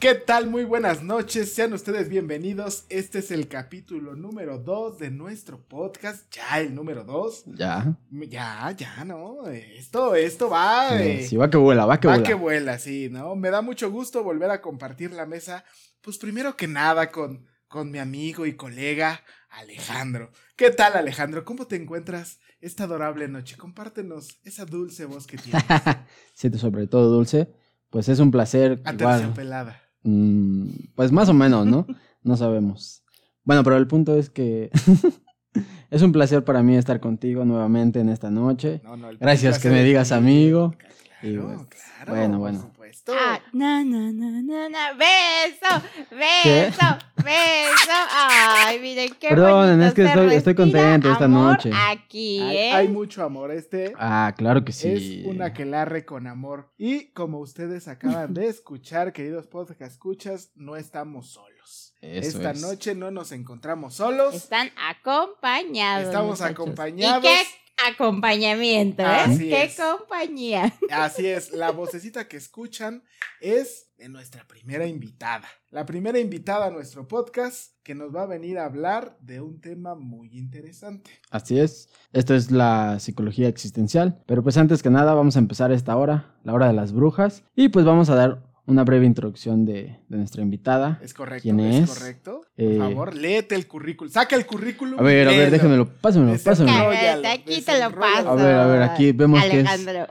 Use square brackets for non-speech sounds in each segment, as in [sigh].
¿Qué tal? Muy buenas noches, sean ustedes bienvenidos. Este es el capítulo número 2 de nuestro podcast. Ya, el número 2. Ya. Ya, ya, ¿no? Esto, esto va. eh, Sí, va que vuela, va que va vuela. que vuela, sí, ¿no? Me da mucho gusto volver a compartir la mesa. Pues primero que nada con, con mi amigo y colega Alejandro. ¿Qué tal, Alejandro? ¿Cómo te encuentras esta adorable noche? Compártenos esa dulce voz que tienes. [laughs] Siete sobre todo dulce. Pues es un placer. igual. Aterciopelada. Mm, pues más o menos, ¿no? [laughs] No sabemos. Bueno, pero el punto es que [laughs] es un placer para mí estar contigo nuevamente en esta noche. No, no, el Gracias que me digas amigo. Claro, Y bueno, claro. bueno, por Ah, na, na, na, na, na. Beso, beso, beso. Ay, miren qué Perdonen, bonito es que estoy- contento esta amor noche. Aquí, Hay, ¿eh? hay mucho amor. Este Ah, claro que sí. es un aquelarre con amor. Y como ustedes acaban de escuchar, [laughs] queridos podcast escuchas, no estamos solos. Eso Esta es. noche no nos encontramos solos. Están acompañados. Estamos muchachos. acompañados. ¿Y qué acompañamiento, eh? Así ¿Qué es. compañía? Así es, la vocecita que escuchan es de nuestra primera invitada. La primera invitada a nuestro podcast que nos va a venir a hablar de un tema muy interesante. Así es. Esto es la psicología existencial. Pero pues antes que nada vamos a empezar esta hora, la hora de las brujas. Y pues vamos a dar una breve introducción de, de nuestra invitada. ¿Es correcto? ¿Quién ¿Es es? correcto? Eh, Por favor, léete el currículum. Saca el currículum. A ver, a ver, déjenmelo, pásenmelo, pásenmelo. Aquí te lo paso. A ver, a ver, aquí vemos que es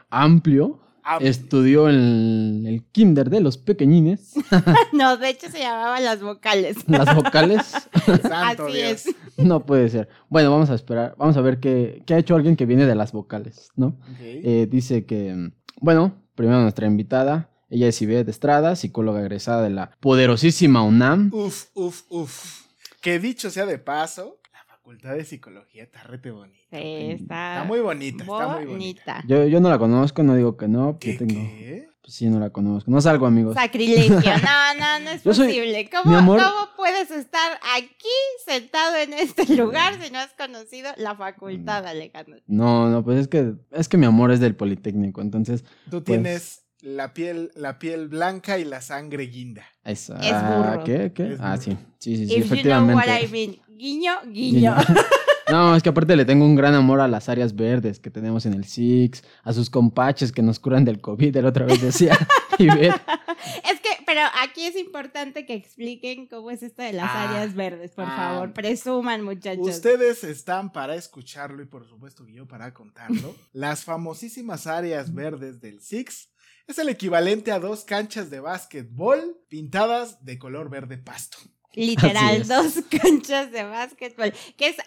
amplio. Estudió en el kinder de los pequeñines. [laughs] No, de hecho se llamaban las vocales. [laughs] Las vocales. [laughs] santo Así Dios. es. No puede ser. Bueno, vamos a esperar. Vamos a ver qué, qué ha hecho alguien que viene de las vocales, ¿no? Eh, dice que, bueno, primero nuestra invitada. Ella es Ivette Estrada, psicóloga egresada de la poderosísima UNAM. Uf, uf, uf. Que dicho sea de paso, la facultad de psicología está rete bonita. Sí, está, Está muy bonita, está muy bonita. bonita. Yo, yo no la conozco, no digo que no. ¿Qué, tengo, qué? Pues sí, no la conozco. No salgo, amigos. Sacrilegio. [laughs] No, no, no es Yo soy- posible. ¿Cómo, amor- ¿Cómo puedes estar aquí sentado en este lugar si no has conocido la facultad, Alejandro? No, no, pues es que, es que mi amor es del Politécnico, entonces, Tú Pues- tienes la piel, la piel blanca y la sangre guinda. es, Es ah, burro. ¿qué? ¿Qué? Es ah, burro. sí, sí, sí, sí, If you know efectivamente. what I mean. Guiño, guiño. [laughs] No, es que aparte le tengo un gran amor a las áreas verdes que tenemos en el SIX, a sus compaches que nos curan del COVID, el otra vez decía [laughs] Ivette. Es pero aquí es importante que expliquen cómo es esto de las Ah, áreas verdes, por ah. favor. Presuman, muchachos. Ustedes están para escucharlo y por supuesto yo para contarlo. [laughs] Las famosísimas áreas verdes del Six es el equivalente a dos canchas de básquetbol pintadas de color verde pasto. Literal, dos [laughs] canchas de básquetbol. Que es, eh,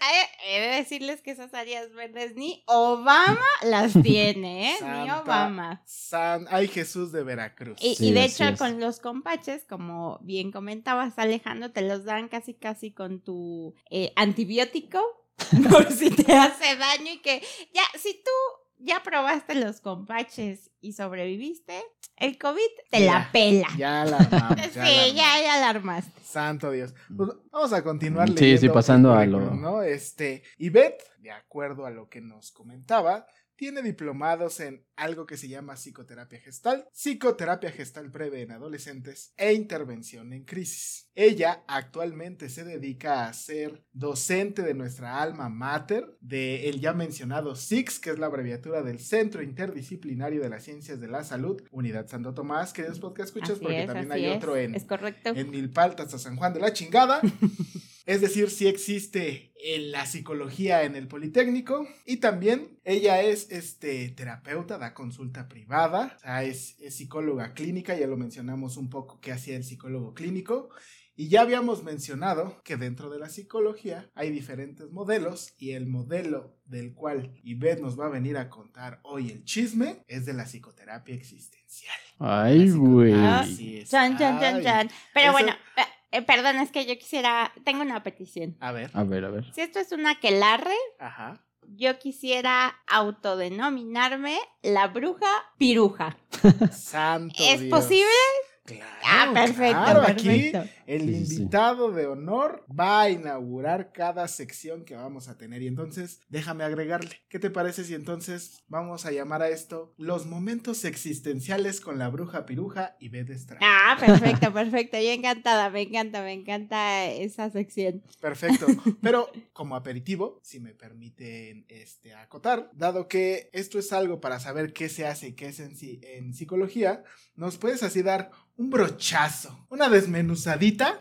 he de decirles que esas áreas verdes ni Obama las tiene, ¿eh? Ni Obama. San, ay Jesús de Veracruz. Y, Sí, y de hecho, es. con los compaches, como bien comentabas, Alejandro, te los dan casi, casi con tu eh, antibiótico, [laughs] por si te hace daño y que ya, si tú ya probaste los compaches y sobreviviste, el COVID te Ya, la pela. Ya la armamos. [laughs] sí, ya la armamos. ya, ya la armaste. Santo Dios. Pues vamos a continuar Sí, leyendo sí, el pasando a lo- ¿no? Este, Ivette, de acuerdo a lo que nos comentaba, tiene diplomados en algo que se llama psicoterapia gestal, psicoterapia gestal breve en adolescentes e intervención en crisis. Ella actualmente se dedica a ser docente de nuestra alma mater, de el ya mencionado SIX, que es la abreviatura del Centro Interdisciplinario de las Ciencias de la Salud, Unidad Santo Tomás, que después que escuchas, Así porque es, también hay es. otro en, Es correcto. en Milpalta hasta San Juan de la chingada. [laughs] Es decir, sí existe en la psicología en el Politécnico. Y también ella es este, terapeuta, da consulta privada. O sea, es, es psicóloga clínica. Ya lo mencionamos un poco qué hacía el psicólogo clínico. Y ya habíamos mencionado que dentro de la psicología hay diferentes modelos y el modelo del cual Ivette nos va a venir a contar hoy el chisme es de la psicoterapia existencial. Ay, güey. psicoterapia- Así es. Chan, chan, chan, chan. Pero Eso- bueno, eh, perdón, es que yo quisiera, tengo una petición. A ver. A ver, a ver. Si esto es una quelarre, Ajá. yo quisiera autodenominarme la bruja piruja. Santo ¿Es Dios. posible? Claro, Ah, perfecto, claro, aquí perfecto. el Sí, sí, sí. invitado de honor va a inaugurar cada sección que vamos a tener. Y entonces, déjame agregarle. ¿Qué te parece si entonces vamos a llamar a esto los momentos existenciales con la bruja piruja y B de Estrada? Ah, perfecto, perfecto. Yo encantada, me encanta, me encanta esa sección. Perfecto. Pero como aperitivo, si me permiten este, acotar, dado que esto es algo para saber qué se hace y qué es en, sí- en psicología, nos puedes así dar un brochazo, una desmenuzadita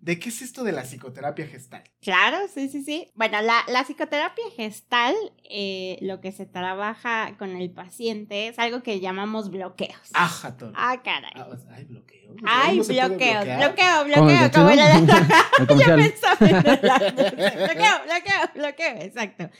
de qué es esto de la psicoterapia gestal. Claro, sí, sí, sí. Bueno, la, la psicoterapia gestal, eh, lo que se trabaja con el paciente es algo que llamamos bloqueos. Ajá, Tony. Ah, caray. Ah, hay bloqueo. Hay ¿Uno se puede bloqueos, bloqueo, ¿Cómo el bloqueo, como vecino? la- [laughs] pensaba en [laughs] [laughs] bloqueo, bloqueo, bloqueo, exacto.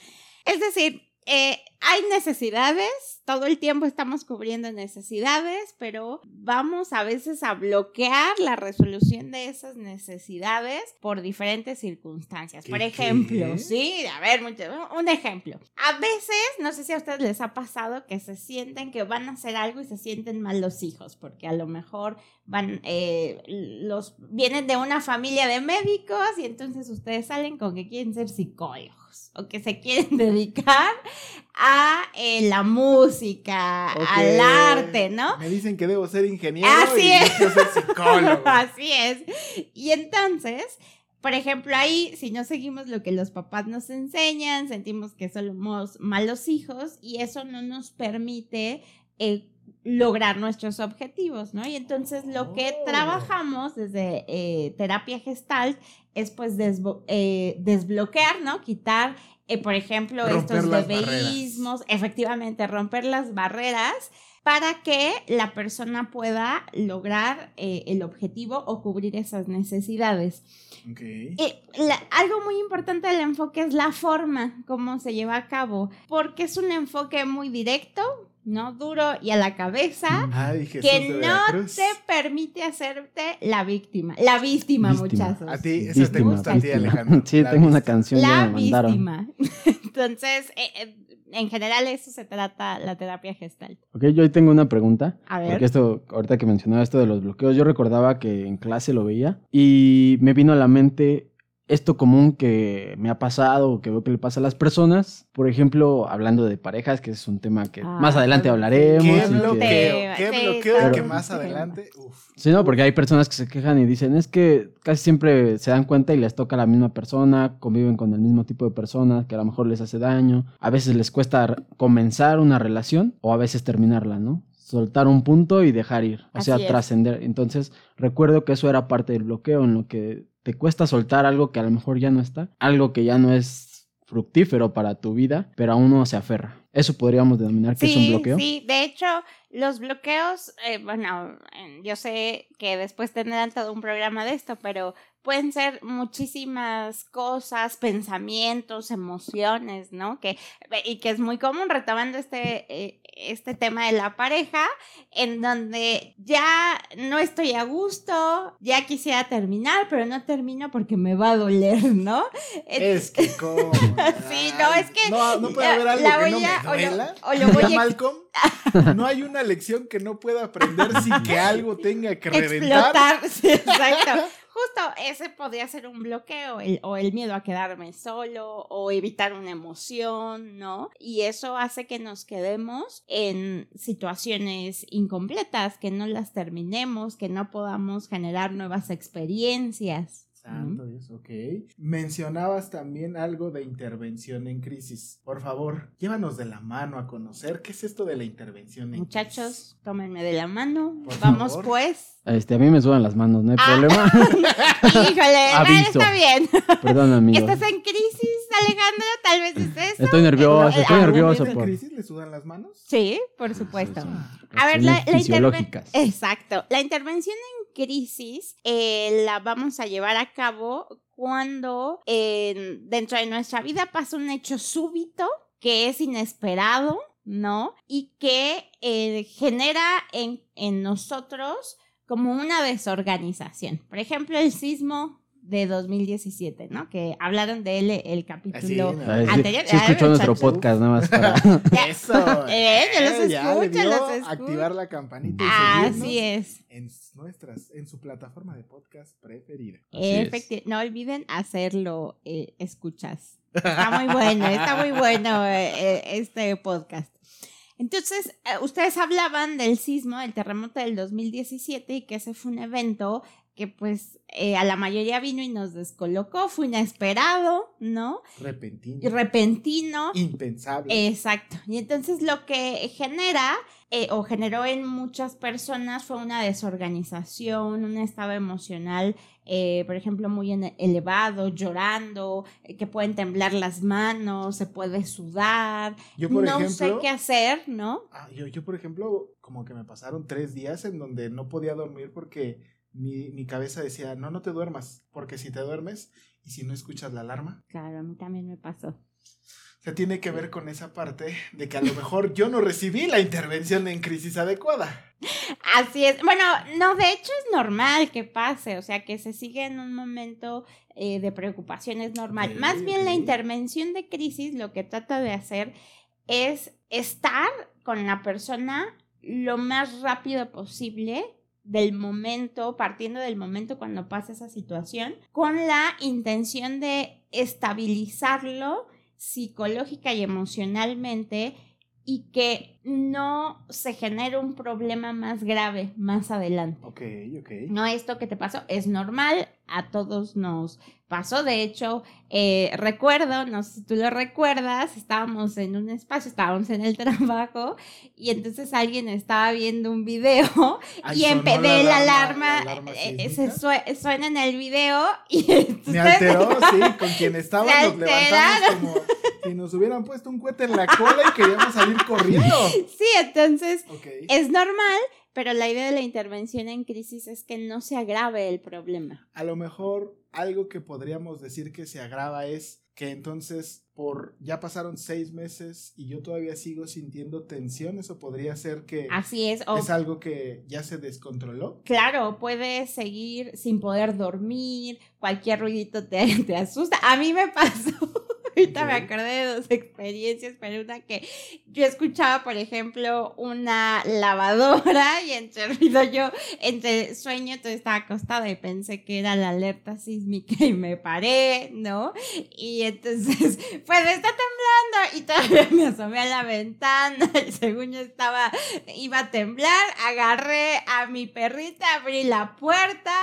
Es decir, eh, hay necesidades, todo el tiempo estamos cubriendo necesidades, pero vamos a veces a bloquear la resolución de esas necesidades por diferentes circunstancias. Por ¿Qué, ejemplo, qué? sí, a ver, mucho- un ejemplo. A veces, no sé si a ustedes les ha pasado que se sienten que van a hacer algo y se sienten mal los hijos, porque a lo mejor van, eh, los, vienen de una familia de médicos y entonces ustedes salen con que quieren ser psicólogos o que se quieren [laughs] dedicar a eh, la música, al arte, ¿no? Me dicen que debo ser ingeniero Así y es. yo psicólogo. [laughs] Así es. Y entonces, por ejemplo, ahí, si no seguimos lo que los papás nos enseñan, sentimos que somos malos hijos y eso no nos permite eh, lograr nuestros objetivos, ¿no? Y entonces lo que Oh. trabajamos desde eh, terapia gestalt es pues eh, desbloquear, ¿no? Quitar, eh, por ejemplo, Romper estos las debeísmos, efectivamente, romper las barreras para que la persona pueda lograr eh, el objetivo o cubrir esas necesidades. Ok. Eh, la- algo muy importante del enfoque es la forma, cómo se lleva a cabo, porque es un enfoque muy directo, ¿no? Duro y a la cabeza. Ay, Jesús Que no te permite hacerte la víctima. La víctima, Víctima. muchachos. A ti, esa te Víctima, gusta a ti. Alejandro. Sí, La tengo una canción ya La me mandaron. víctima. [laughs] Entonces, eh, eh, en general eso se trata la terapia gestal. Ok, yo ahí tengo una pregunta. A ver. Porque esto, ahorita que mencionaba esto de los bloqueos, yo recordaba que en clase lo veía y me vino a la mente esto común que me ha pasado o que veo que le pasa a las personas. Por ejemplo, hablando de parejas, que es un tema que Ah, más adelante hablaremos. ¿Qué y que- bloqueo? ¿Qué Sí, bloqueo está que más adelante? Uf. Sí, no, porque hay personas que se quejan y dicen, es que casi siempre se dan cuenta y les toca a la misma persona, conviven con el mismo tipo de personas, que a lo mejor les hace daño, a veces les cuesta comenzar una relación o a veces terminarla, ¿no? Soltar un punto y dejar ir, o sea, Así trascender. Entonces, recuerdo que eso era parte del bloqueo, en lo que te cuesta soltar algo que a lo mejor ya no está, algo que ya no es fructífero para tu vida, pero aún no se aferra. Eso podríamos denominar que es un bloqueo. Sí, de hecho, los bloqueos, eh, bueno, yo sé que después tendrán todo un programa de esto, pero pueden ser muchísimas cosas, pensamientos, emociones, ¿no? Que, y que es muy común retomando este, eh, este tema de la pareja, en donde ya no estoy a gusto, ya quisiera terminar, pero no termino porque me va a doler, ¿no? Es que como. [laughs] Sí, no, es que No, no puede haber algo que no me a- o lo- duela. o lo voy a- [laughs] Malcolm, [laughs] no hay una lección que no pueda aprender sin que algo tenga que reventar. explotar. Sí, exacto. Justo ese podría ser un bloqueo, el- o el miedo a quedarme solo, o evitar una emoción, ¿no? Y eso hace que nos quedemos en situaciones incompletas, que no las terminemos, que no podamos generar nuevas experiencias. Santo Dios, ok. Mencionabas también algo de intervención en crisis. Por favor, llévanos de la mano a conocer qué es esto de la intervención en Muchachos, tómenme de la mano. Por Vamos favor. pues. Este, a mí me sudan las manos, no hay Ah. problema. [laughs] Híjole, [laughs] Aviso. está bien. Perdón, [laughs] amigo. ¿Estás en crisis, Alejandro? Tal vez es eso. Estoy nervioso, Eh, estoy ah, nervioso en por crisis le sudan las manos? Sí, por supuesto. Ah, A ver, la, razones la interve- fisiológicas. Exacto. La intervención en crisis eh, la vamos a llevar a cabo cuando eh, dentro de nuestra vida pasa un hecho súbito que es inesperado, ¿no? Y que eh, genera en, en nosotros como una desorganización. Por ejemplo, el sismo de 2017, ¿no? Que hablaron de él el capítulo Así. Ah, sí, anterior. sí escuchó Ah, nuestro podcast nada más para... [laughs] [laughs] Eso. [laughs] Eh, yo los ya escucho, dio los escucho. Activar la campanita y Así seguirnos es. en nuestras, en su plataforma de podcast preferida. Así es. Efecti- No olviden hacerlo, eh, escuchas. Está muy bueno, está muy bueno eh, eh, este podcast. Entonces, eh, ustedes hablaban del sismo, del terremoto del 2017 y que ese fue un evento que pues eh, a la mayoría vino y nos descolocó, fue inesperado, ¿no? Repentino. Repentino. impensable. Exacto. Y entonces lo que genera eh, o generó en muchas personas fue una desorganización, un estado emocional, eh, por ejemplo, muy elevado, llorando, eh, que pueden temblar las manos, se puede sudar, yo, por no ejemplo, sé qué hacer, ¿no? ah, yo, yo, por ejemplo, como que me pasaron tres días en donde no podía dormir porque mi, mi cabeza decía, no, no te duermas, porque si te duermes y si no escuchas la alarma, Claro, a mí también me pasó. o sea, tiene que ver con esa parte de que a lo mejor yo no recibí la intervención en crisis adecuada. Así es. Bueno, no, de hecho es normal que pase, o sea, que se sigue en un momento eh, de preocupación es normal. Más bien la intervención de crisis lo que trata de hacer es estar con la persona lo más rápido posible del momento, partiendo del momento cuando pasa esa situación, con la intención de estabilizarlo psicológica y emocionalmente y que no se genere un problema más grave más adelante. Ok, ok. No, esto que te pasó es normal, a todos nos pasó. De hecho, eh, recuerdo, no sé si tú lo recuerdas, estábamos en un espacio, estábamos en el [laughs] trabajo y entonces alguien estaba viendo un video Ay, y en la alarma- alarma, la alarma eh, sísmica. se sue- suena en el video y Me alteró, [laughs] sí, con quien estaba Se nos levantamos como si nos hubieran puesto un cohete en la cola y queríamos salir corriendo. [laughs] Sí, entonces es normal, pero la idea de la intervención en crisis es que no se agrave el problema. A lo mejor algo que podríamos decir que se agrava es que entonces por ya pasaron seis meses y yo todavía sigo sintiendo tensión, eso podría ser que Así es. o- es algo que ya se descontroló. Claro, puedes seguir sin poder dormir, cualquier ruidito te, [laughs] te asusta. A mí me pasó, ahorita me acordé de dos experiencias, pero una que yo escuchaba, por ejemplo, una lavadora y entre ruido yo, entre sueño, entonces estaba acostada y pensé que era la alerta sísmica y me paré, ¿no? Y entonces, [laughs] pues está temblando y todavía me asomé a la ventana [laughs] y según yo estaba iba a temblar, agarré a mi perrita, abrí la puerta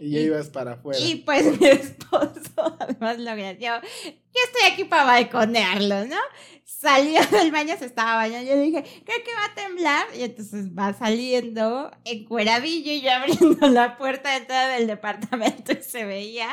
Y ya ibas para afuera. y pues [laughs] mi esposo, además lo gració, yo estoy aquí para balconearlo, ¿no? Salió [laughs] del baño, se estaba bañando, yo le dije, creo que va a temblar, y entonces va saliendo encueradillo y yo [laughs] abriendo la puerta de entrada del departamento y se veía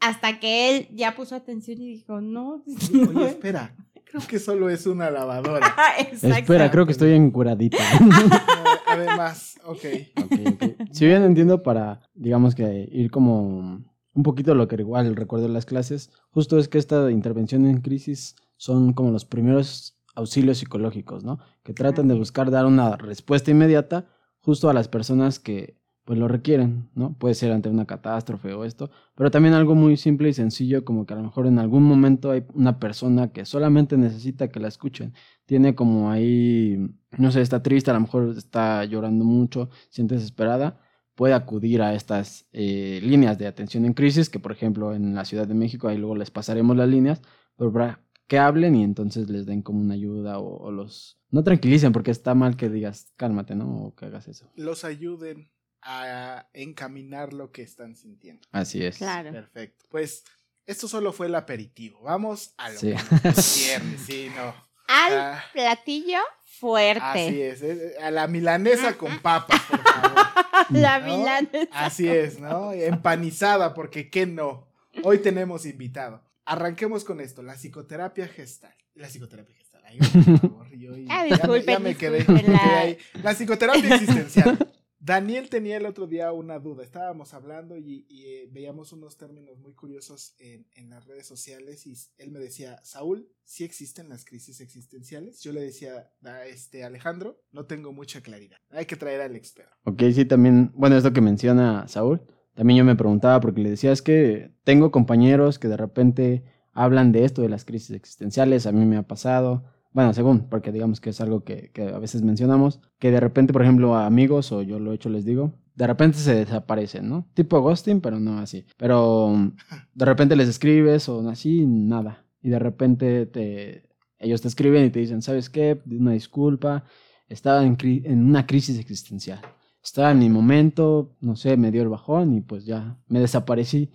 hasta que él ya puso atención y dijo, no, [laughs] no. Oye, espera, creo que solo es una lavadora. Exacto. Espera, creo que estoy encuradita. Eh, Además, ok. Ok, ok. Si bien entiendo para, digamos que ir como un poquito lo que igual recuerdo en las clases, justo es que esta intervención en crisis son como los primeros auxilios psicológicos, ¿no? Que tratan de buscar dar una respuesta inmediata justo a las personas que pues lo requieren, ¿no? Puede ser ante una catástrofe o esto, pero también algo muy simple y sencillo como que a lo mejor en algún momento hay una persona que solamente necesita que la escuchen. Tiene como ahí, no sé, está triste, a lo mejor está llorando mucho, siente desesperada, puede acudir a estas eh, líneas de atención en crisis, que por ejemplo en la Ciudad de México, ahí luego les pasaremos las líneas, pero para que hablen y entonces les den como una ayuda o, o los... No tranquilicen porque está mal que digas cálmate, ¿no? O que hagas eso. Los ayuden a encaminar lo que están sintiendo. Así es. Claro. Perfecto. Pues esto solo fue el aperitivo. Vamos a lo Sí. Cierre, sí, no. [laughs] Al Ah. platillo fuerte. Así es, a la milanesa con papas, por favor. [laughs] La ¿no? milanesa. Así es, ¿no? Empanizada, porque qué no. Hoy tenemos invitado. Arranquemos con esto, la psicoterapia gestal. La psicoterapia gestal. Ay, por favor, yo y- [laughs] Ah, ya me- ya me quedé, me quedé ahí. La psicoterapia existencial. [laughs] Daniel tenía el otro día una duda. Estábamos hablando y, eh, veíamos unos términos muy curiosos en, las redes sociales y él me decía, Saúl, ¿sí existen las crisis existenciales? Yo le decía a este Alejandro, no tengo mucha claridad. Hay que traer al experto. Ok, sí, también, bueno, esto que menciona Saúl, también yo me preguntaba porque le decía, es que tengo compañeros que de repente hablan de esto, de las crisis existenciales, a mí me ha pasado, bueno, según, porque digamos que es algo que, que a veces mencionamos, que de repente, por ejemplo, a amigos, o yo lo he hecho, les digo, de repente se desaparecen, ¿no? Tipo ghosting, pero no así. Pero mm, de repente les escribes o así, nada. Y de repente te, ellos te escriben y te dicen, ¿sabes qué? Una disculpa, estaba en, cri- en una crisis existencial estaba en mi momento, no sé, me dio el bajón y pues ya me desaparecí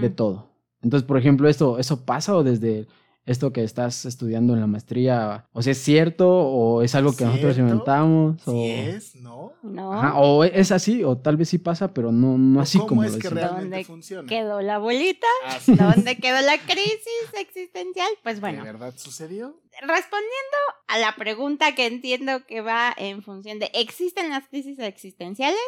de todo. Entonces, por ejemplo, esto, ¿eso pasa o desde esto que estás estudiando en la maestría? O sea, ¿es cierto o es algo que nosotros inventamos? O, Si es, ¿no? No. Ajá, o es así, o tal vez sí pasa, pero no, no así ¿Cómo como es lo que decimos. realmente ¿Dónde funciona? Quedó la bolita. Así. ¿Dónde quedó la crisis existencial? Pues bueno, ¿De verdad sucedió? respondiendo a la pregunta que entiendo que va en función de ¿existen las crisis existenciales?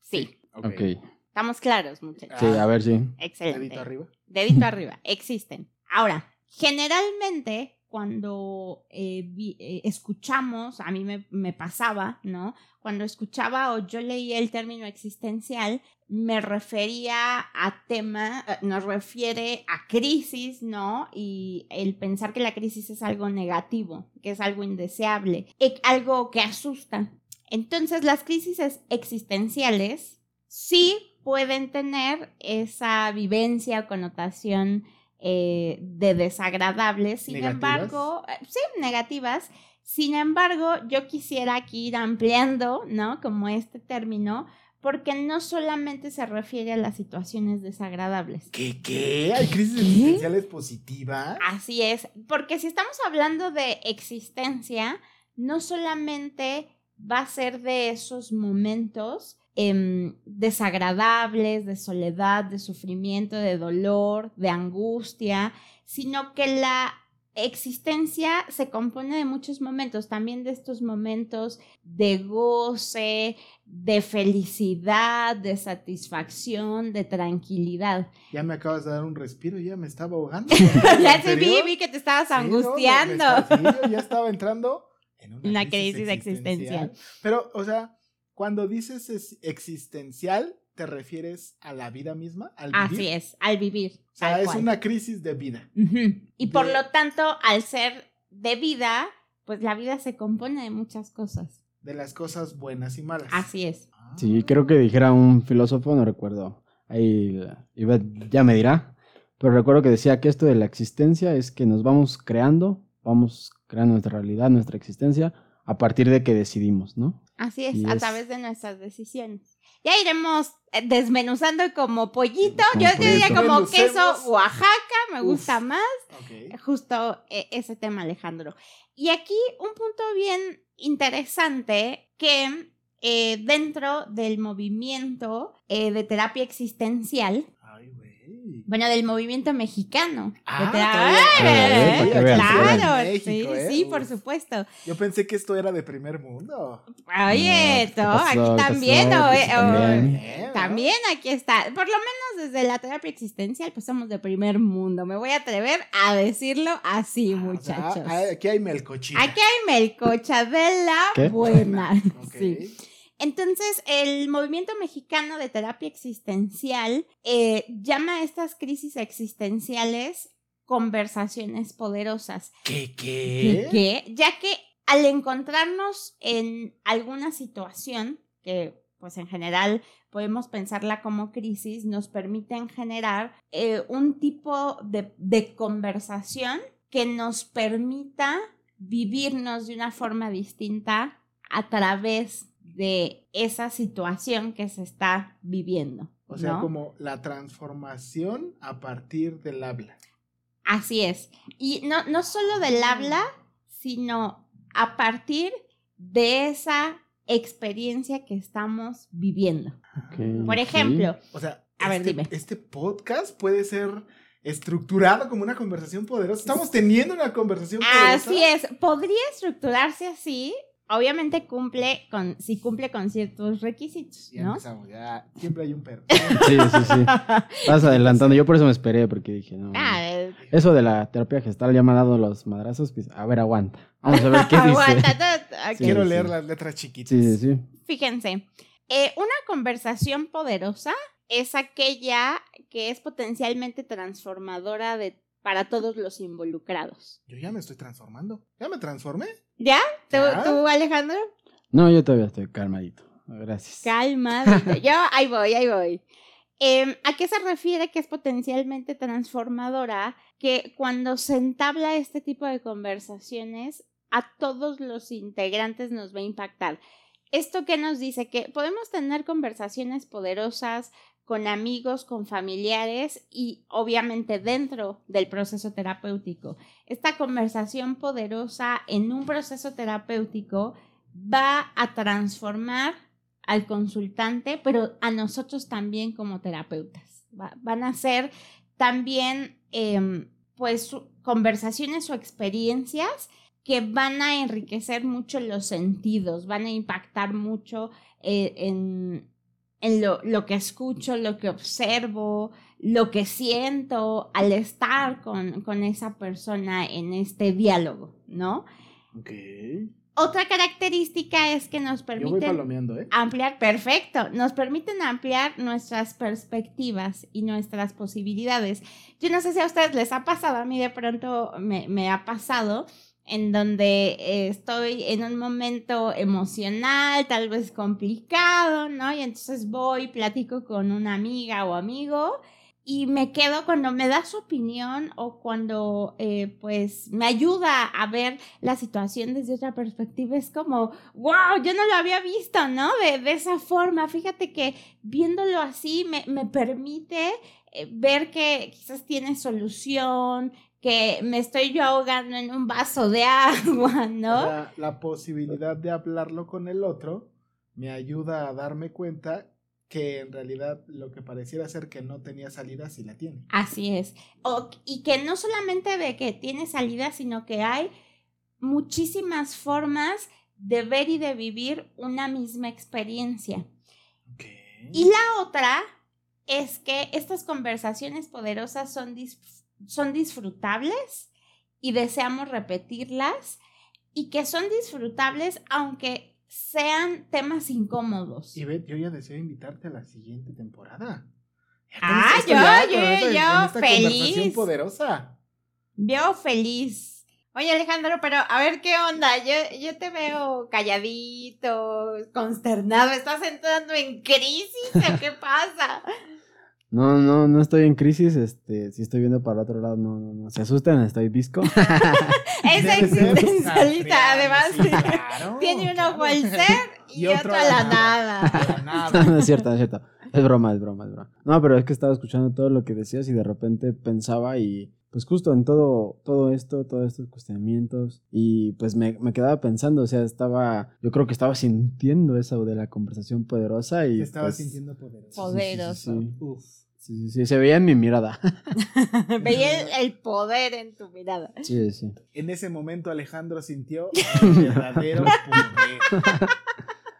Sí. Ok. Ok, Estamos claros, muchachos. sí, a ver, sí. Excelente. Dedito arriba. Dedito arriba, existen. Ahora, generalmente cuando eh, eh, escuchamos, a mí me, pasaba, ¿no? Cuando escuchaba o yo leía el término existencial, me refería a tema, eh, nos refiere a crisis, ¿no? Y el pensar que la crisis es algo negativo, que es algo indeseable, e- algo que asusta. Entonces, las crisis es- existenciales sí pueden tener esa vivencia o connotación eh, de desagradables, sin ¿Negativas? embargo, eh, sí, negativas. Sin embargo, yo quisiera aquí ir ampliando, ¿no? Como este término, porque no solamente se refiere a las situaciones desagradables. ¿Qué? ¿Qué? ¿Hay crisis existenciales positivas? Así es, porque si estamos hablando de existencia, no solamente va a ser de esos momentos em, desagradables, de soledad, de sufrimiento, de dolor, de angustia, sino que la existencia se compone de muchos momentos, también de estos momentos de goce, de felicidad, de satisfacción, de tranquilidad. Ya me acabas de dar un respiro, ya me estaba ahogando. [laughs] Ya ¿En te vi, vi que te estabas Sí, no, me- me angustiando. sí, yo ya estaba entrando en una, Una crisis existencial. Pero, o sea, cuando dices es- existencial, ¿te refieres a la vida misma? ¿Al vivir? Así es, al vivir. O sea, es cual. una crisis de vida. Ujú. Y por de- lo tanto, al ser de vida, pues la vida se compone de muchas cosas. De las cosas buenas y malas. Así es. Ah. Sí, creo que dijera un filósofo, no recuerdo. Ahí Ivette ya me dirá. Pero recuerdo que decía que esto de la existencia es que nos vamos creando, vamos creando nuestra realidad, nuestra existencia, a partir de que decidimos, ¿no? Así es, Y a es- través de nuestras decisiones. Ya iremos eh, desmenuzando como pollito. Como Yo te diría como queso Oaxaca, me Uf. gusta más. Ok. justo eh, ese tema, Alejandro. Y aquí un punto bien interesante que eh, dentro del movimiento eh, de terapia existencial. Bueno, del movimiento mexicano. Ah, Que te- claro, México, sí, ¿eh? sí, por supuesto. Yo pensé que esto era de primer mundo. Oye, No, ¿qué no, pasó? aquí ¿Qué también, pasó? o- Pues o- también. Eh, también aquí está. Por lo menos desde la terapia existencial, pues somos de primer mundo. Me voy a atrever a decirlo así, Ah, o sea, muchachos. ah, aquí hay melcochita. Aquí hay melcocha de la ¿Qué? buena. [laughs] Sí. Entonces, el movimiento mexicano de terapia existencial eh, llama a estas crisis existenciales conversaciones poderosas. ¿Qué, ¿Qué? qué? qué? Ya que al encontrarnos en alguna situación, que pues en general podemos pensarla como crisis, nos permiten generar eh, un tipo de, de conversación que nos permita vivirnos de una forma distinta a través de esa situación que se está viviendo. O sea, ¿no? como la transformación a partir del habla. Así es. Y no, no solo del habla, sino a partir de esa experiencia que estamos viviendo. Ok, Por ejemplo, O sea, A ver, este, dime. este podcast puede ser estructurado como una conversación poderosa. Estamos teniendo una conversación poderosa. así es, podría estructurarse así. Obviamente cumple con, si cumple con ciertos requisitos, Ya ¿no? empezamos, ya siempre hay un perro. [laughs] Sí, sí, sí. Vas [laughs] adelantando. Yo por eso me esperé, porque dije, no. Ah, eh, Eso de la terapia gestal ya me ha dado los madrazos. Pues, a ver, aguanta. Vamos a ver qué [laughs] dice. aguanta. Sí, Quiero sí. leer las letras chiquitas. Sí, sí, sí. Fíjense, eh, una conversación poderosa es aquella que es potencialmente transformadora de, para todos los involucrados. Yo ya me estoy transformando. ¿Ya me transformé? ¿Ya? ¿Tú, ¿Ya? tú, Alejandro? No, yo todavía estoy calmadito. Gracias. Calma. [laughs] Yo, ahí voy, ahí voy. Em, ¿A qué se refiere que es potencialmente transformadora? Que cuando se entabla este tipo de conversaciones, a todos los integrantes nos va a impactar. ¿Esto qué nos dice? Que podemos tener conversaciones poderosas con amigos, con familiares y obviamente dentro del proceso terapéutico. Esta conversación poderosa en un proceso terapéutico va a transformar al consultante, pero a nosotros también como terapeutas. Va- van a ser también, em, pues, conversaciones o experiencias que van a enriquecer mucho los sentidos, van a impactar mucho eh, en, en lo, lo que escucho, lo que observo, lo que siento al estar con, con esa persona en este diálogo, ¿no? Ok. Otra característica es que nos permiten ¿eh? ampliar, perfecto, nos permiten ampliar nuestras perspectivas y nuestras posibilidades. Yo no sé si a ustedes les ha pasado, a mí de pronto me, me ha pasado en donde eh, estoy en un momento emocional, tal vez complicado, ¿no? Y entonces voy, platico con una amiga o amigo y me quedo cuando me da su opinión o cuando eh, pues me ayuda a ver la situación desde otra perspectiva. Es como, wow, yo no lo había visto, ¿no? De, de esa forma. Fíjate que viéndolo así me, me permite eh, ver que quizás tiene solución, que me estoy yo ahogando en un vaso de agua, [laughs] ¿no? La, la posibilidad de hablarlo con el otro me ayuda a darme cuenta que en realidad lo que pareciera ser que no tenía salida sí la tiene. Así es. O- y que no solamente de que tiene salida, sino que hay muchísimas formas de ver y de vivir una misma experiencia. Y la otra es que estas conversaciones poderosas son, son disfrutables y deseamos repetirlas y que son disfrutables aunque sean temas incómodos. Y ve, yo ya deseo invitarte a la siguiente temporada. Ah, yo, ya, yo, esta- yo, esta feliz. poderosa. Veo feliz. Oye Alejandro, pero a ver qué onda. Yo, yo te veo calladito, consternado. ¿Estás entrando en crisis o qué pasa? [laughs] No, no, no estoy en crisis. Este, si estoy viendo para otro lado, no, no, no. Se asustan, estoy visco. [laughs] Es [laughs] existencialista, además. Sí, claro, [laughs] Tiene un ojo claro. al ser y, otro a la nada. Nada. no, no es cierto, no es cierto. Es broma, es broma, es broma. No, pero es que estaba escuchando todo lo que decías y de repente pensaba y pues justo en todo, todo esto, todos estos cuestionamientos y pues me, me quedaba pensando, o sea, estaba, yo creo que estaba sintiendo eso de la conversación poderosa y... Te estabas pues, sintiendo poderoso. Poderoso. sí, sí, sí. Uf. Sí, sí, sí, se veía en mi mirada. [laughs] Veía el, el poder en tu mirada. Sí, sí. En ese momento Alejandro sintió [laughs] el verdadero poder.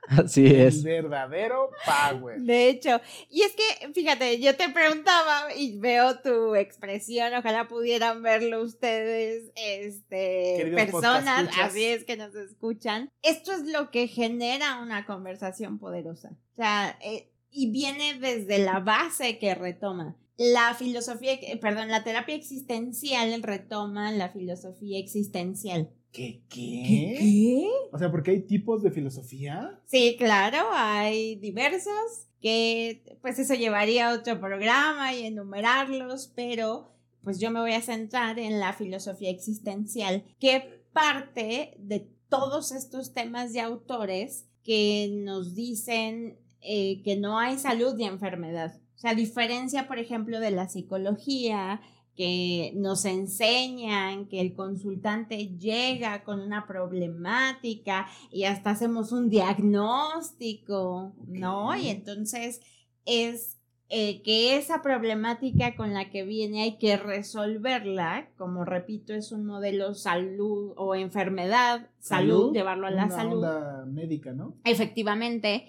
Así El es. verdadero power. De hecho, y es que, fíjate, yo te preguntaba y veo tu expresión, ojalá pudieran verlo ustedes, este, Queridos personas, así es que nos escuchan. Esto es lo que genera una conversación poderosa. O sea, eh, y viene desde la base que retoma. La filosofía, eh, perdón, la terapia existencial retoma la filosofía existencial. ¿Qué? ¿Qué? ¿Qué? O sea, porque hay tipos de filosofía. Sí, claro, hay diversos que pues eso llevaría a otro programa y enumerarlos, pero pues yo me voy a centrar en la filosofía existencial, que parte de todos estos temas de autores que nos dicen eh, que no hay salud ni enfermedad. O sea, a diferencia, por ejemplo, de la psicología, que nos enseñan que el consultante llega con una problemática y hasta hacemos un diagnóstico, ¿no? Y entonces es eh, que esa problemática con la que viene hay que resolverla, como repito, es un modelo salud o enfermedad, salud, llevarlo a la una salud. onda médica, ¿no? Efectivamente,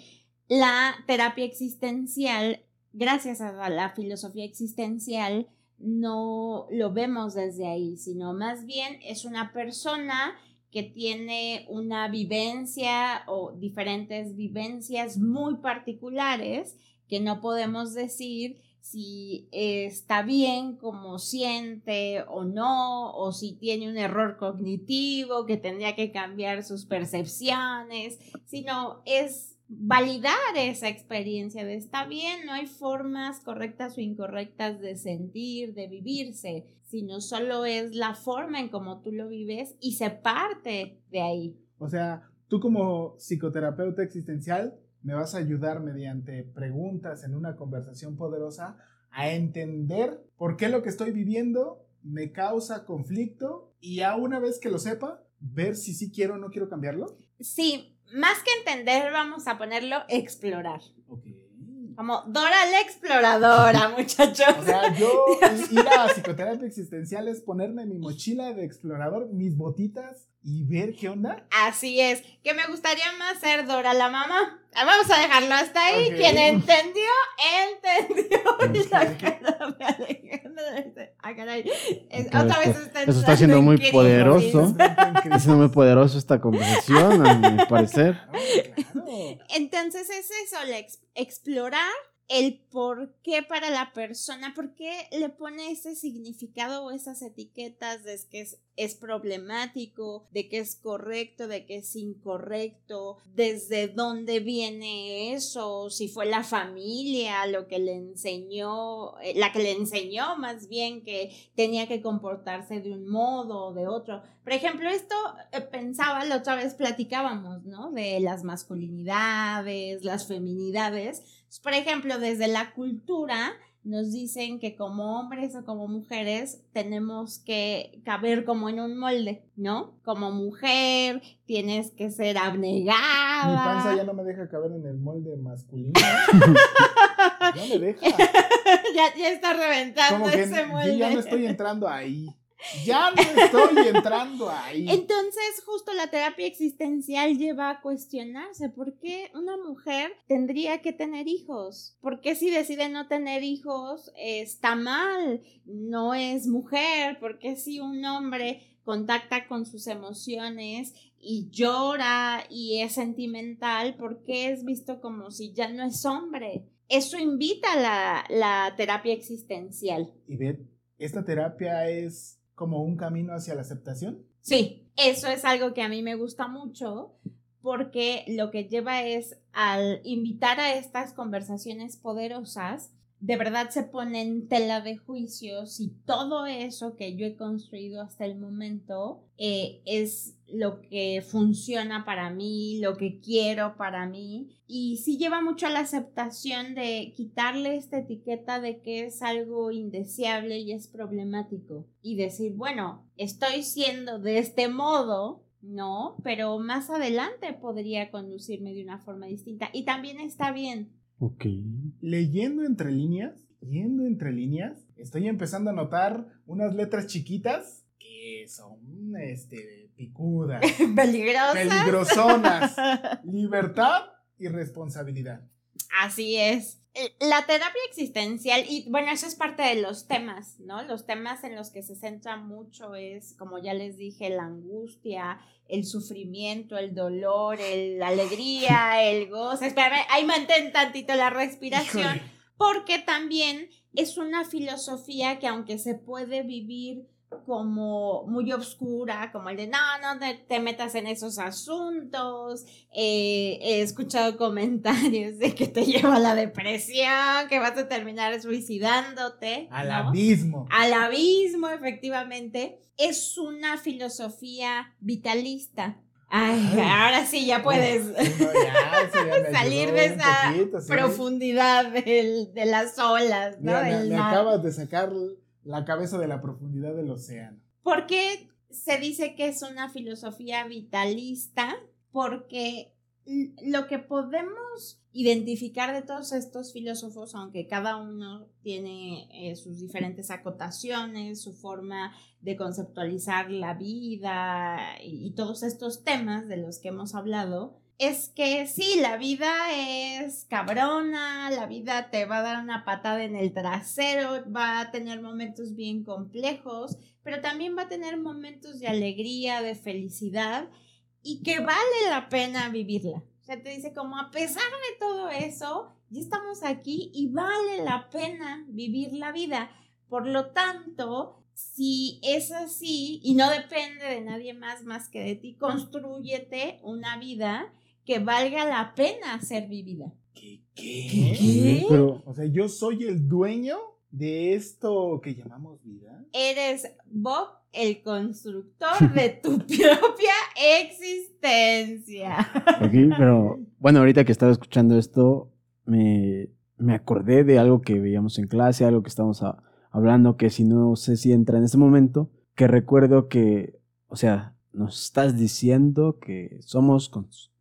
la terapia existencial, gracias a la filosofía existencial, no lo vemos desde ahí, sino más bien es una persona que tiene una vivencia o diferentes vivencias muy particulares que no podemos decir si está bien como siente o no, o si tiene un error cognitivo que tendría que cambiar sus percepciones, sino es validar esa experiencia de está bien, no hay formas correctas o incorrectas de sentir, de vivirse, sino solo es la forma en cómo tú lo vives y se parte de ahí. O sea, tú como psicoterapeuta existencial me vas a ayudar mediante preguntas en una conversación poderosa a entender por qué lo que estoy viviendo me causa conflicto y ya una vez que lo sepa, ver si sí quiero o no quiero cambiarlo. Sí, más que entender, vamos a ponerlo explorar. Ok. Como Dora la exploradora, [laughs] muchachos. O sea, yo [laughs] ir a psicoterapia existencial es ponerme mi mochila de explorador, mis botitas y ver qué onda. Así es, que me gustaría más ser Dora la mamá. Ah, Vamos a dejarlo hasta ahí. Ok. Quien entendió, entendió. [laughs] Ah, otra vez está eso está siendo muy poderoso. Está siendo muy poderoso esta conversación, a mi [laughs] parecer. Ah, claro. Entonces es eso, la ex- explorar el por qué para la persona, por qué le pone ese significado o esas etiquetas de que es, es problemático, de que es correcto, de que es incorrecto, desde dónde viene eso, si fue la familia lo que le enseñó, eh, la que le enseñó más bien que tenía que comportarse de un modo o de otro. Por ejemplo, esto eh, pensaba, la otra vez platicábamos, ¿no? De las masculinidades, las feminidades. Por ejemplo, desde la cultura nos dicen que como hombres o como mujeres tenemos que caber como en un molde, ¿no? Como mujer tienes que ser abnegada. Mi panza ya no me deja caber en el molde masculino. [laughs] No me deja. [laughs] ya, ya está reventando Como que ese yo molde. ya no estoy entrando ahí. Ya no estoy entrando ahí. [laughs] Entonces, justo la terapia existencial lleva a cuestionarse por qué una mujer tendría que tener hijos. ¿Por qué si decide no tener hijos está mal? No es mujer. ¿Por qué si un hombre contacta con sus emociones y llora y es sentimental? ¿Por qué es visto como si ya no es hombre? Eso invita a la, la terapia existencial. Y ve, esta terapia es como un camino hacia la aceptación. Sí, eso es algo que a mí me gusta mucho porque lo que lleva es al invitar a estas conversaciones poderosas, de verdad se pone en tela de juicio si todo eso que yo he construido hasta el momento eh, es lo que funciona para mí, lo que quiero para mí. Y sí lleva mucho a la aceptación de quitarle esta etiqueta de que es algo indeseable y es problemático. Y decir, bueno, estoy siendo de este modo, no, pero más adelante podría conducirme de una forma distinta. Y también está bien. Ok. Leyendo entre líneas, viendo entre líneas, estoy empezando a notar unas letras chiquitas que son, este, picudas, [laughs] Peligrosa. peligrosonas. [laughs] Libertad y responsabilidad. Así es. Eh, La terapia existencial, y bueno, eso es parte de los temas, ¿no? Los temas en los que se centra mucho es, como ya les dije, la angustia, el sufrimiento, el dolor, el- la alegría, [laughs] el gozo. Espérame, ahí mantén tantito la respiración, porque también es una filosofía que aunque se puede vivir como muy oscura, como el de no, no te, te metas en esos asuntos. Eh, he escuchado comentarios de que te lleva a la depresión, que vas a terminar suicidándote. Al ¿no? abismo. Al abismo, efectivamente. Es una filosofía vitalista. Ay, Ay. ahora sí ya puedes Sí, no, ya, eso ya [laughs] me salir de esa poquito, sí. profundidad del- de las olas, ¿no? Mira, me, acabas de sacar la cabeza de la profundidad del océano. ¿Por qué se dice que es una filosofía vitalista? Porque lo que podemos identificar de todos estos filósofos, aunque cada uno tiene eh, sus diferentes acotaciones, su forma de conceptualizar la vida y todos estos temas de los que hemos hablado, es que sí, la vida es cabrona, la vida te va a dar una patada en el trasero, va a tener momentos bien complejos, pero también va a tener momentos de alegría, de felicidad y que vale la pena vivirla. O sea, te dice como a pesar de todo eso, ya estamos aquí y vale la pena vivir la vida. Por lo tanto, si es así y no depende de nadie más más que de ti, construyete una vida que valga la pena ser vivida. ¿Qué? ¿Qué? ¿Qué? Pero, O sea, yo soy el dueño de esto que llamamos vida. Eres Bob, el constructor de [laughs] tu propia existencia. ok, pero bueno, ahorita que estaba escuchando esto, me, me acordé de algo que veíamos en clase, algo que estábamos a- hablando, que si no sé si entra en este momento, que recuerdo que, o sea, nos estás diciendo que somos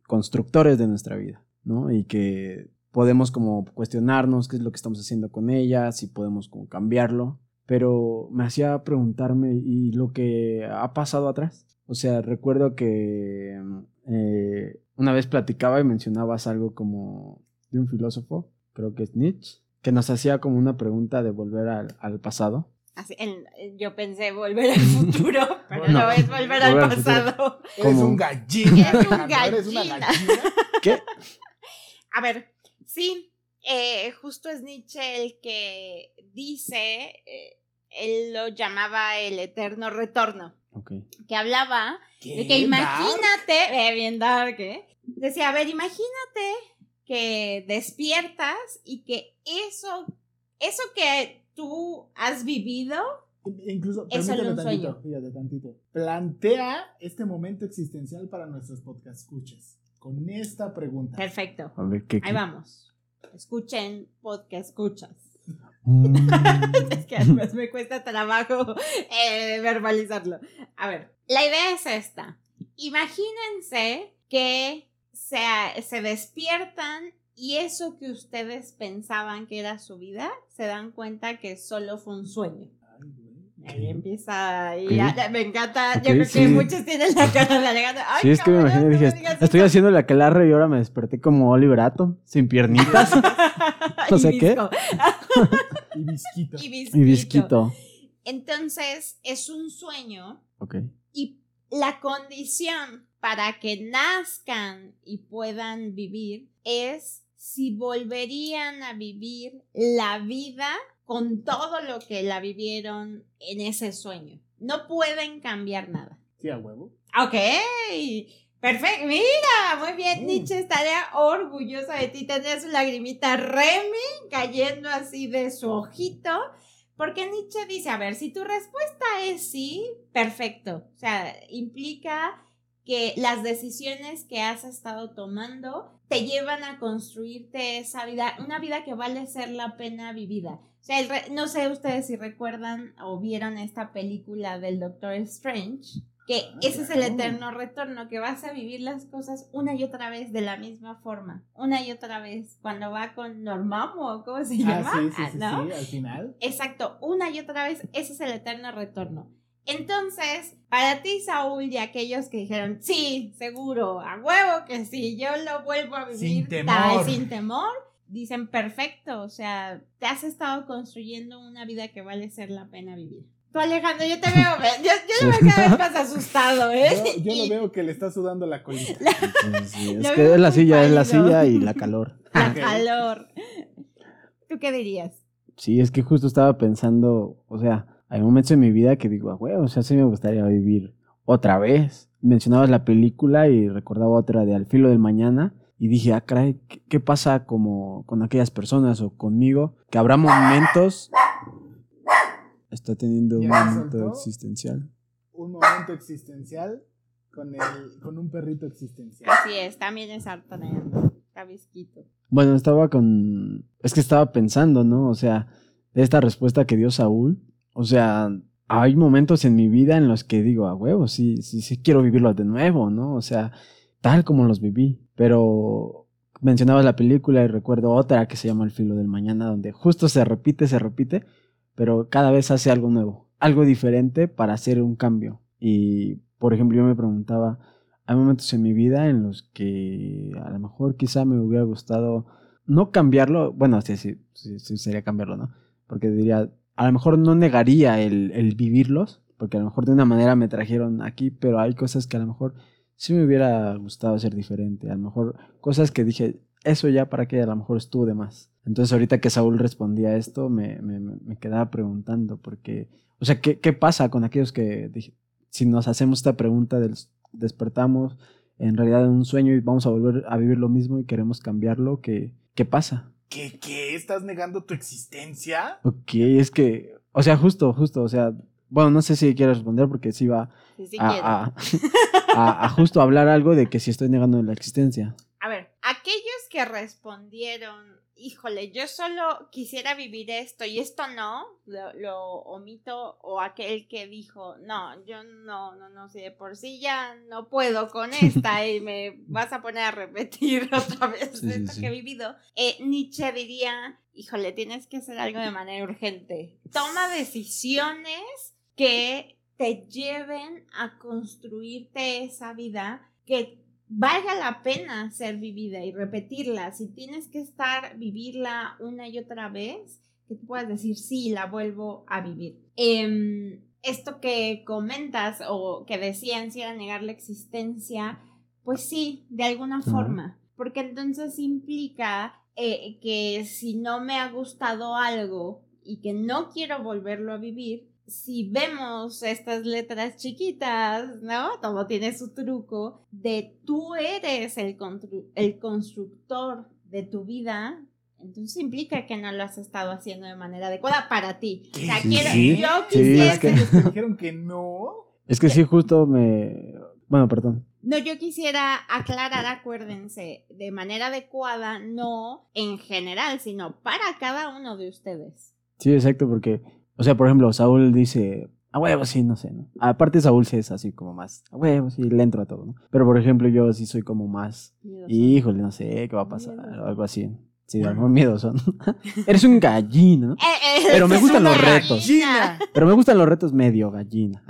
constructores de nuestra vida, ¿no? Y que podemos como cuestionarnos qué es lo que estamos haciendo con ella, si podemos como cambiarlo, pero me hacía preguntarme, ¿y lo que ha pasado atrás? O sea, recuerdo que eh, una vez platicaba y mencionabas algo como de un filósofo, creo que es Nietzsche, que nos hacía como una pregunta de volver al, al pasado. Así, en- yo pensé volver al [laughs] futuro, pero Bueno, no es volver al volver al pasado. [laughs] Eres un gallina. Eres un Alejandro, Eres una gallina. [laughs] ¿Qué? A ver, sí, eh, justo es Nietzsche el que dice, eh, él lo llamaba el eterno retorno, Ok. que hablaba de que imagínate, eh, bien dark, ¿eh? Decía, a ver, imagínate que despiertas y que eso, eso que tú has vivido, Incluso, Es solo permíteme un tantito, sueño. fíjate tantito. Plantea este momento existencial para nuestros podcast escuchas. Con esta pregunta. perfecto, A ver, ¿qué? ahí vamos. Escuchen podcast escuchas. Mm, [laughs] Es que además me cuesta trabajo eh, verbalizarlo. A ver, la idea es esta. Imagínense que se, se despiertan y eso que ustedes pensaban que era su vida, se dan cuenta que solo fue un sueño. Ahí empieza, y Ok. ya- me encanta, yo creo sí. que muchos tienen la cara de Alejandro. Ay, sí, es que me cabrón, imaginé, no dije, estoy eso". haciendo la aquelarre y ahora me desperté como Oliver Atom, sin piernitas [laughs] no sé qué. visco. Y visquito. Y visquito. y visquito. Entonces, es un sueño Ok. y la condición para que nazcan y puedan vivir es si volverían a vivir la vida con todo lo que la vivieron en ese sueño. No pueden cambiar nada. Sí, a huevo. Ok, perfecto. Mira, muy bien, Mm. Nietzsche estaría orgullosa de ti. Tendría su lagrimita Remy cayendo así de su ojito. Porque Nietzsche dice, a ver, si tu respuesta es sí, perfecto. O sea, implica que las decisiones que has estado tomando te llevan a construirte esa vida, una vida que vale ser la pena vivida. O sea, el re- no sé ustedes si recuerdan o vieron esta película del Doctor Strange. que ese es el eterno retorno, que vas a vivir las cosas una y otra vez de la misma forma, una y otra vez, cuando va con Normamo, ¿cómo se llama? Ah, sí, sí, Ah, sí, ¿no? sí, al final. Exacto, una y otra vez, ese es el eterno retorno. Entonces, para ti, Saúl, y aquellos que dijeron, sí, seguro, a huevo que sí, yo lo vuelvo a vivir Sin tal, temor. sin temor, dicen, perfecto, o sea, te has estado construyendo una vida que vale ser la pena vivir. Tú, Alejandro, yo te veo, [laughs] yo, yo lo veo cada vez más asustado, ¿eh? Yo, yo lo veo que le está sudando la colita. Sí, es [laughs] que es la silla, es la silla y la calor. [laughs] La calor. ¿Tú qué dirías? Sí, es que justo estaba pensando, o sea, hay momentos en mi vida que digo, güey, o sea, sí me gustaría vivir otra vez. Mencionabas la película y recordaba otra de Al filo del mañana y dije, ah, caray, ¿qué, pasa como con aquellas personas o conmigo? Que habrá momentos... Está teniendo un ¿Ya se momento existencial. Un momento existencial con, el, con un perrito existencial. Así es, también es hartaneando. Está visquito. Bueno, estaba con... Es que estaba pensando, ¿no? O sea, de esta respuesta que dio Saúl. O sea, hay momentos en mi vida en los que digo, a huevo, sí, sí, sí quiero vivirlos de nuevo, ¿no? O sea, tal como los viví. Pero mencionabas la película y recuerdo otra que se llama El filo del mañana, donde justo se repite, se repite, pero cada vez hace algo nuevo, algo diferente para hacer un cambio. Y, por ejemplo, yo me preguntaba, hay momentos en mi vida en los que a lo mejor quizá me hubiera gustado no cambiarlo, bueno, sí, sí, sí, sí sería cambiarlo, ¿no? Porque diría, a lo mejor no negaría el, el vivirlos, porque a lo mejor de una manera me trajeron aquí, pero hay cosas que a lo mejor sí me hubiera gustado hacer diferente, a lo mejor cosas que dije, eso ya para que a lo mejor estuvo de más. Entonces ahorita que Saúl respondía esto, me, me, me- quedaba preguntando, porque, o sea, ¿qué, qué pasa con aquellos que, si nos hacemos esta pregunta despertamos en realidad en un sueño y vamos a volver a vivir lo mismo y queremos cambiarlo, ¿qué, qué pasa? ¿Qué, ¿Qué? ¿Estás negando tu existencia? Ok, es que, o sea, justo, justo, o sea, bueno, no sé si quieres responder porque sí va Sí, sí a, quiero. a- [laughs] a- a justo hablar algo de que si estoy negando la existencia. A ver, aquellos que respondieron, híjole, yo solo quisiera vivir esto y esto no, lo, lo omito, o aquel que dijo, no, yo no, no, no, si de por sí ya no puedo con esta y me [laughs] vas a poner a repetir [laughs] otra vez Sí, sí, esto sí. que he vivido, eh, Nietzsche diría, híjole, tienes que hacer algo de manera urgente. Toma decisiones que te lleven a construirte esa vida que valga la pena ser vivida y repetirla. Si tienes que estar, vivirla una y otra vez, que tú puedas decir, sí, la vuelvo a vivir. Em, esto que comentas o que decían si era negar la existencia, pues sí, de alguna forma, porque entonces implica eh, que si no me ha gustado algo y que no quiero volverlo a vivir, si vemos estas letras chiquitas, ¿no? Todo tiene su truco, de tú eres el, el constructor de tu vida, entonces implica que no lo has estado haciendo de manera adecuada para ti. O sea, quiero, Sí, yo sí, quisiera es que- Aquellos que [laughs] dijeron que no. Es que sí, justo me... Bueno, perdón. No, yo quisiera aclarar, acuérdense, de manera adecuada, no en general, sino para cada uno de ustedes. Sí, exacto, porque, o sea, por ejemplo, Saúl dice, a huevo, sí, no sé, ¿no? Aparte Saúl sí es así como más, a huevo, sí, le entro a todo, ¿no? Pero, por ejemplo, yo sí soy como más, híjole, no sé, ¿qué va a pasar? Miedoso. O algo así. Sí, de algún miedoso, ¿no? [laughs] Eres un gallino, ¿no? [laughs] Eh, eh, Pero me gustan los retos. Pero me gustan los retos medio gallina.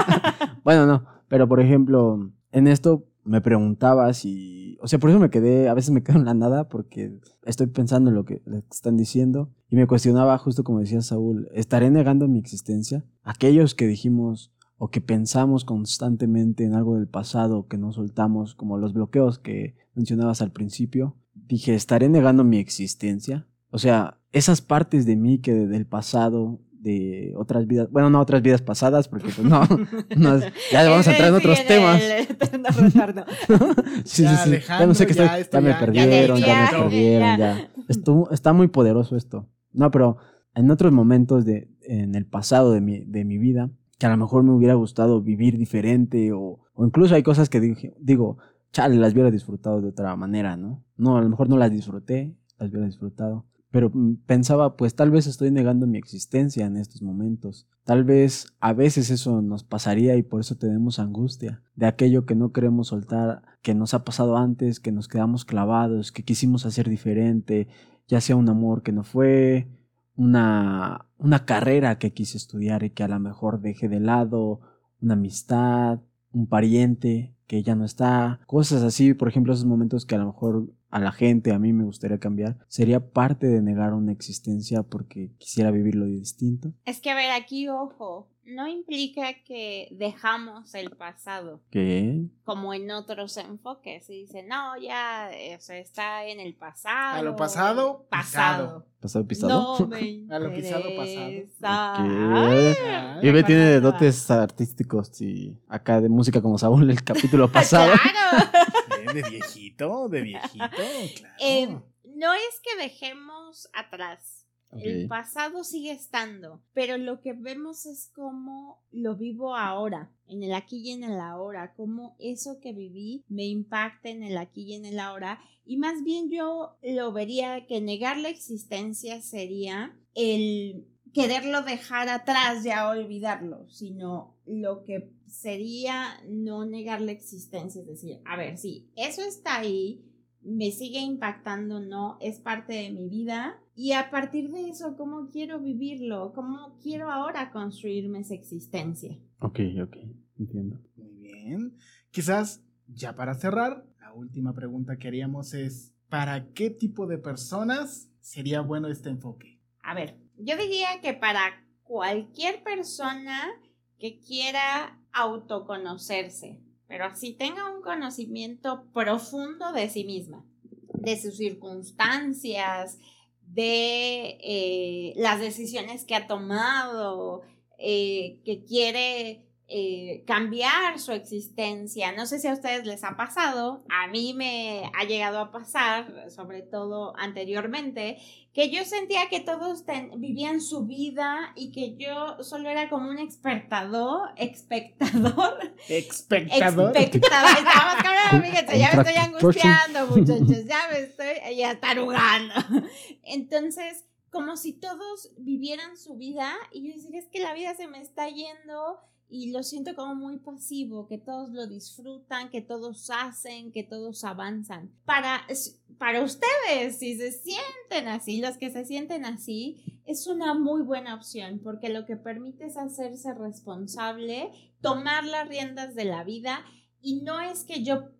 [laughs] bueno, no, pero por ejemplo, en esto me preguntaba si, o sea, por eso me quedé, a veces me quedo en la nada porque estoy pensando en lo que, están diciendo y me cuestionaba justo como decía Saúl, ¿estaré negando mi existencia? Aquellos que dijimos o que pensamos constantemente en algo del pasado que no soltamos, como los bloqueos que mencionabas al principio, dije, ¿estaré negando mi existencia? O sea, esas partes de mí que del pasado, de otras vidas, bueno, no otras vidas pasadas, porque pues no, [laughs] no, ya vamos a entrar en otros temas. [laughs] Sí, Ya, sí, sí. Ya no sé qué estoy. ya me perdieron, ya, ya, me perdieron, ya. ya. Estuvo- está muy poderoso esto. No, pero en otros momentos de, en el pasado de mi, de mi vida, que a lo mejor me hubiera gustado vivir diferente, o, o incluso hay cosas que dije, digo, chale, las hubiera disfrutado de otra manera, ¿no? No, a lo mejor no las disfruté, las hubiera disfrutado. Pero mm, pensaba, pues tal vez estoy negando mi existencia en estos momentos. Tal vez a veces eso nos pasaría y por eso tenemos angustia de aquello que no queremos soltar, que nos ha pasado antes, que nos quedamos clavados, que quisimos hacer diferente, ya sea un amor que no fue, una, una carrera que quise estudiar y que a lo mejor dejé de lado, una amistad, un pariente que ya no está, cosas así, por ejemplo, esos momentos que a lo mejor a la gente, a mí me gustaría cambiar, sería parte de negar una existencia porque quisiera vivirlo distinto. Es que a ver, aquí ojo, no implica que dejamos el pasado. ¿Qué? Como en otros enfoques. Y dice, no, ya eso está en el pasado. A lo pasado, Pasado. ¿Pasado pisado? No [laughs] me [laughs] A lo pisado, pasado. ¿Qué? Ay, tiene dotes artísticos y acá de música como Saúl el capítulo [laughs] pasado. Claro. De viejito, de viejito, [laughs] claro. Eh, no es que dejemos atrás. El pasado sigue estando, pero lo que vemos es cómo lo vivo ahora, en el aquí y en el ahora, cómo eso que viví me impacta en el aquí y en el ahora. Y más bien yo lo vería que negar la existencia sería el quererlo dejar atrás, ya olvidarlo, sino lo que sería no negar la existencia, es decir, a ver, sí, eso está ahí, me sigue impactando, no, es parte de mi vida. Y a partir de eso, ¿cómo quiero vivirlo? ¿Cómo quiero ahora construirme esa existencia? Ok, ok, entiendo. Muy bien. Quizás, ya para cerrar, la última pregunta que haríamos es, ¿para qué tipo de personas sería bueno este enfoque? A ver, yo diría que para cualquier persona que quiera autoconocerse, pero así tenga un conocimiento profundo de sí misma, de sus circunstancias, de eh, las decisiones que ha tomado, eh, que quiere eh, cambiar su existencia. No sé si a ustedes les ha pasado, a mí me ha llegado a pasar, sobre todo anteriormente, que yo sentía que todos ten- vivían su vida y que yo solo era como un espectador, [laughs] espectador, Espectador. espectador. Estamos cabrón, fíjense, ya me estoy angustiando, muchachos, ya me estoy ya tarugando. [laughs] Entonces, como si todos vivieran su vida y yo decía, es que la vida se me está yendo y lo siento como muy pasivo, que todos lo disfrutan, que todos hacen, que todos avanzan. Para, para ustedes, si se sienten así, los que se sienten así, es una muy buena opción porque lo que permite es hacerse responsable, tomar las riendas de la vida y no es que yo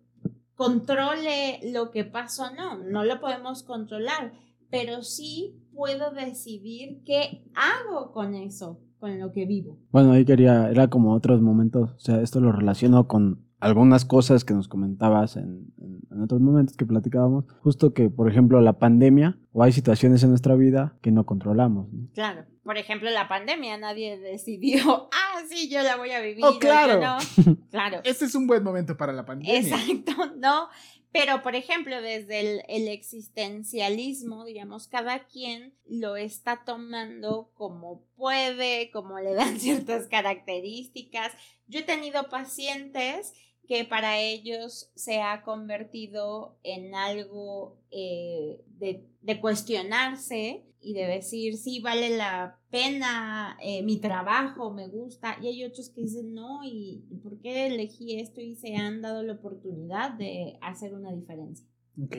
controle lo que pasó, no, no lo podemos controlar, pero sí puedo decidir qué hago con eso, con lo que vivo. Bueno, ahí quería, era como otros momentos, o sea, esto lo relaciono con algunas cosas que nos comentabas en, en- en otros momentos que platicábamos, justo que, por ejemplo, la pandemia o hay situaciones en nuestra vida que no controlamos, ¿no? Claro. Por ejemplo, la pandemia, nadie decidió, [laughs] ah, sí, yo la voy a vivir. Oh, o yo claro. no". [laughs] Claro. Este es un buen momento para la pandemia. Exacto, [laughs] ¿no? Pero, por ejemplo, desde el, existencialismo, digamos, cada quien lo está tomando como puede, como le dan [laughs] ciertas características. Yo he tenido pacientes que para ellos se ha convertido en algo eh, de, de cuestionarse y de decir, sí, vale la pena eh, mi trabajo, me gusta. Y hay otros que dicen, no, ¿y por qué elegí esto? Y se han dado la oportunidad de hacer una diferencia. Ok.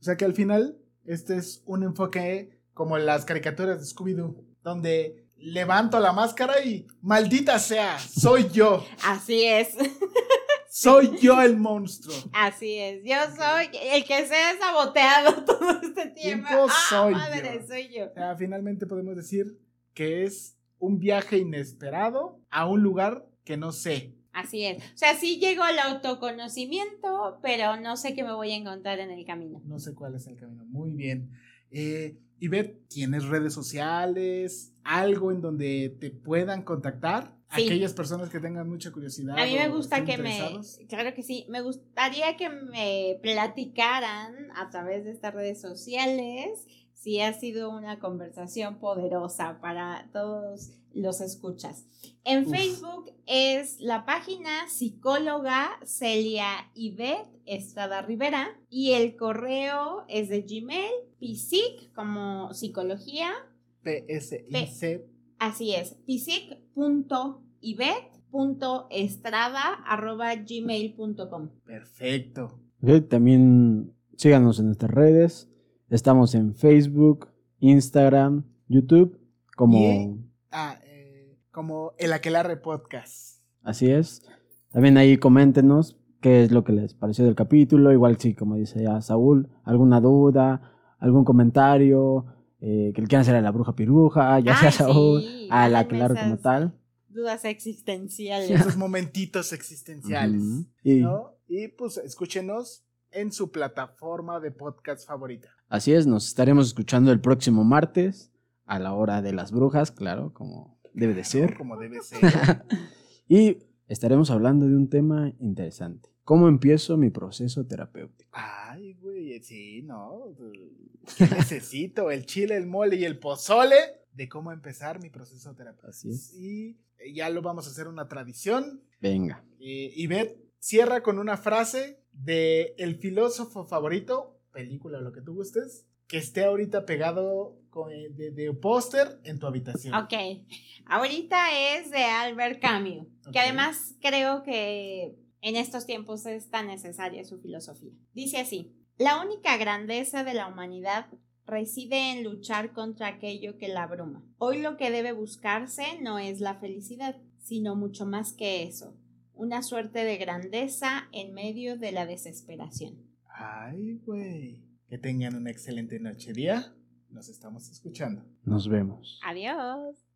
O sea que al final, este es un enfoque como las caricaturas de Scooby-Doo, donde levanto la máscara y maldita sea, soy yo. Así es, [laughs] Soy yo el monstruo. así es. Yo soy el que se ha saboteado [laughs] todo este tiempo. Tiempo ah, soy madre, yo. soy yo. O sea, finalmente podemos decir que es un viaje inesperado a un lugar que no sé. Así es. O sea, sí llegó el autoconocimiento, pero no sé qué me voy a encontrar en el camino. No sé cuál es el camino. Muy bien. Eh, Ivette, ¿tienes redes sociales? ¿Algo en donde te puedan contactar? Sí. Aquellas personas que tengan mucha curiosidad. A mí me gusta que me, claro que sí, me gustaría que me platicaran a través de estas redes sociales si ha sido una conversación poderosa para todos los escuchas. En Uf. Facebook es la página psicóloga Celia Ivette Estrada Rivera y el correo es de Gmail, psic como psicología, PSIC. así es, psic.ivette.estrada.gmail.com. Perfecto. También síganos en nuestras redes. Estamos en Facebook, Instagram, YouTube, como Y- Ah, como el Aquelarre Podcast. así es. También ahí coméntenos qué es lo que les pareció del capítulo. Igual si, como dice ya Saúl, alguna duda, algún comentario, eh, que le quieran hacer a la bruja piruja, ya sea Ay, Saúl, sí, a la Claro como tal. Dudas existenciales. Esos momentitos existenciales. Y ¿no? Y pues escúchenos en su plataforma de podcast favorita. así es, nos estaremos escuchando el próximo martes a la hora de las brujas, claro, como debe de ¿no? ser. Como debe ser. [laughs] y estaremos hablando de un tema interesante. ¿Cómo empiezo mi proceso terapéutico? Ay, güey, sí, ¿no? ¿Qué necesito? El chile, el mole y el pozole de cómo empezar mi proceso terapéutico. Así es. Y ya lo vamos a hacer una tradición. Venga. Eh, Ivette cierra con una frase de el filósofo favorito, película o lo que tú gustes, que esté ahorita pegado de, de póster en tu habitación. Ok, ahorita es de Albert Camus, que además creo que en estos tiempos es tan necesaria su filosofía. Dice así, la única grandeza de la humanidad reside en luchar contra aquello que la abruma. Hoy lo que debe buscarse no es la felicidad, sino mucho más que eso, una suerte de grandeza en medio de la desesperación. Ay, güey. Que tengan una excelente noche día. Nos estamos escuchando. Nos vemos. Adiós.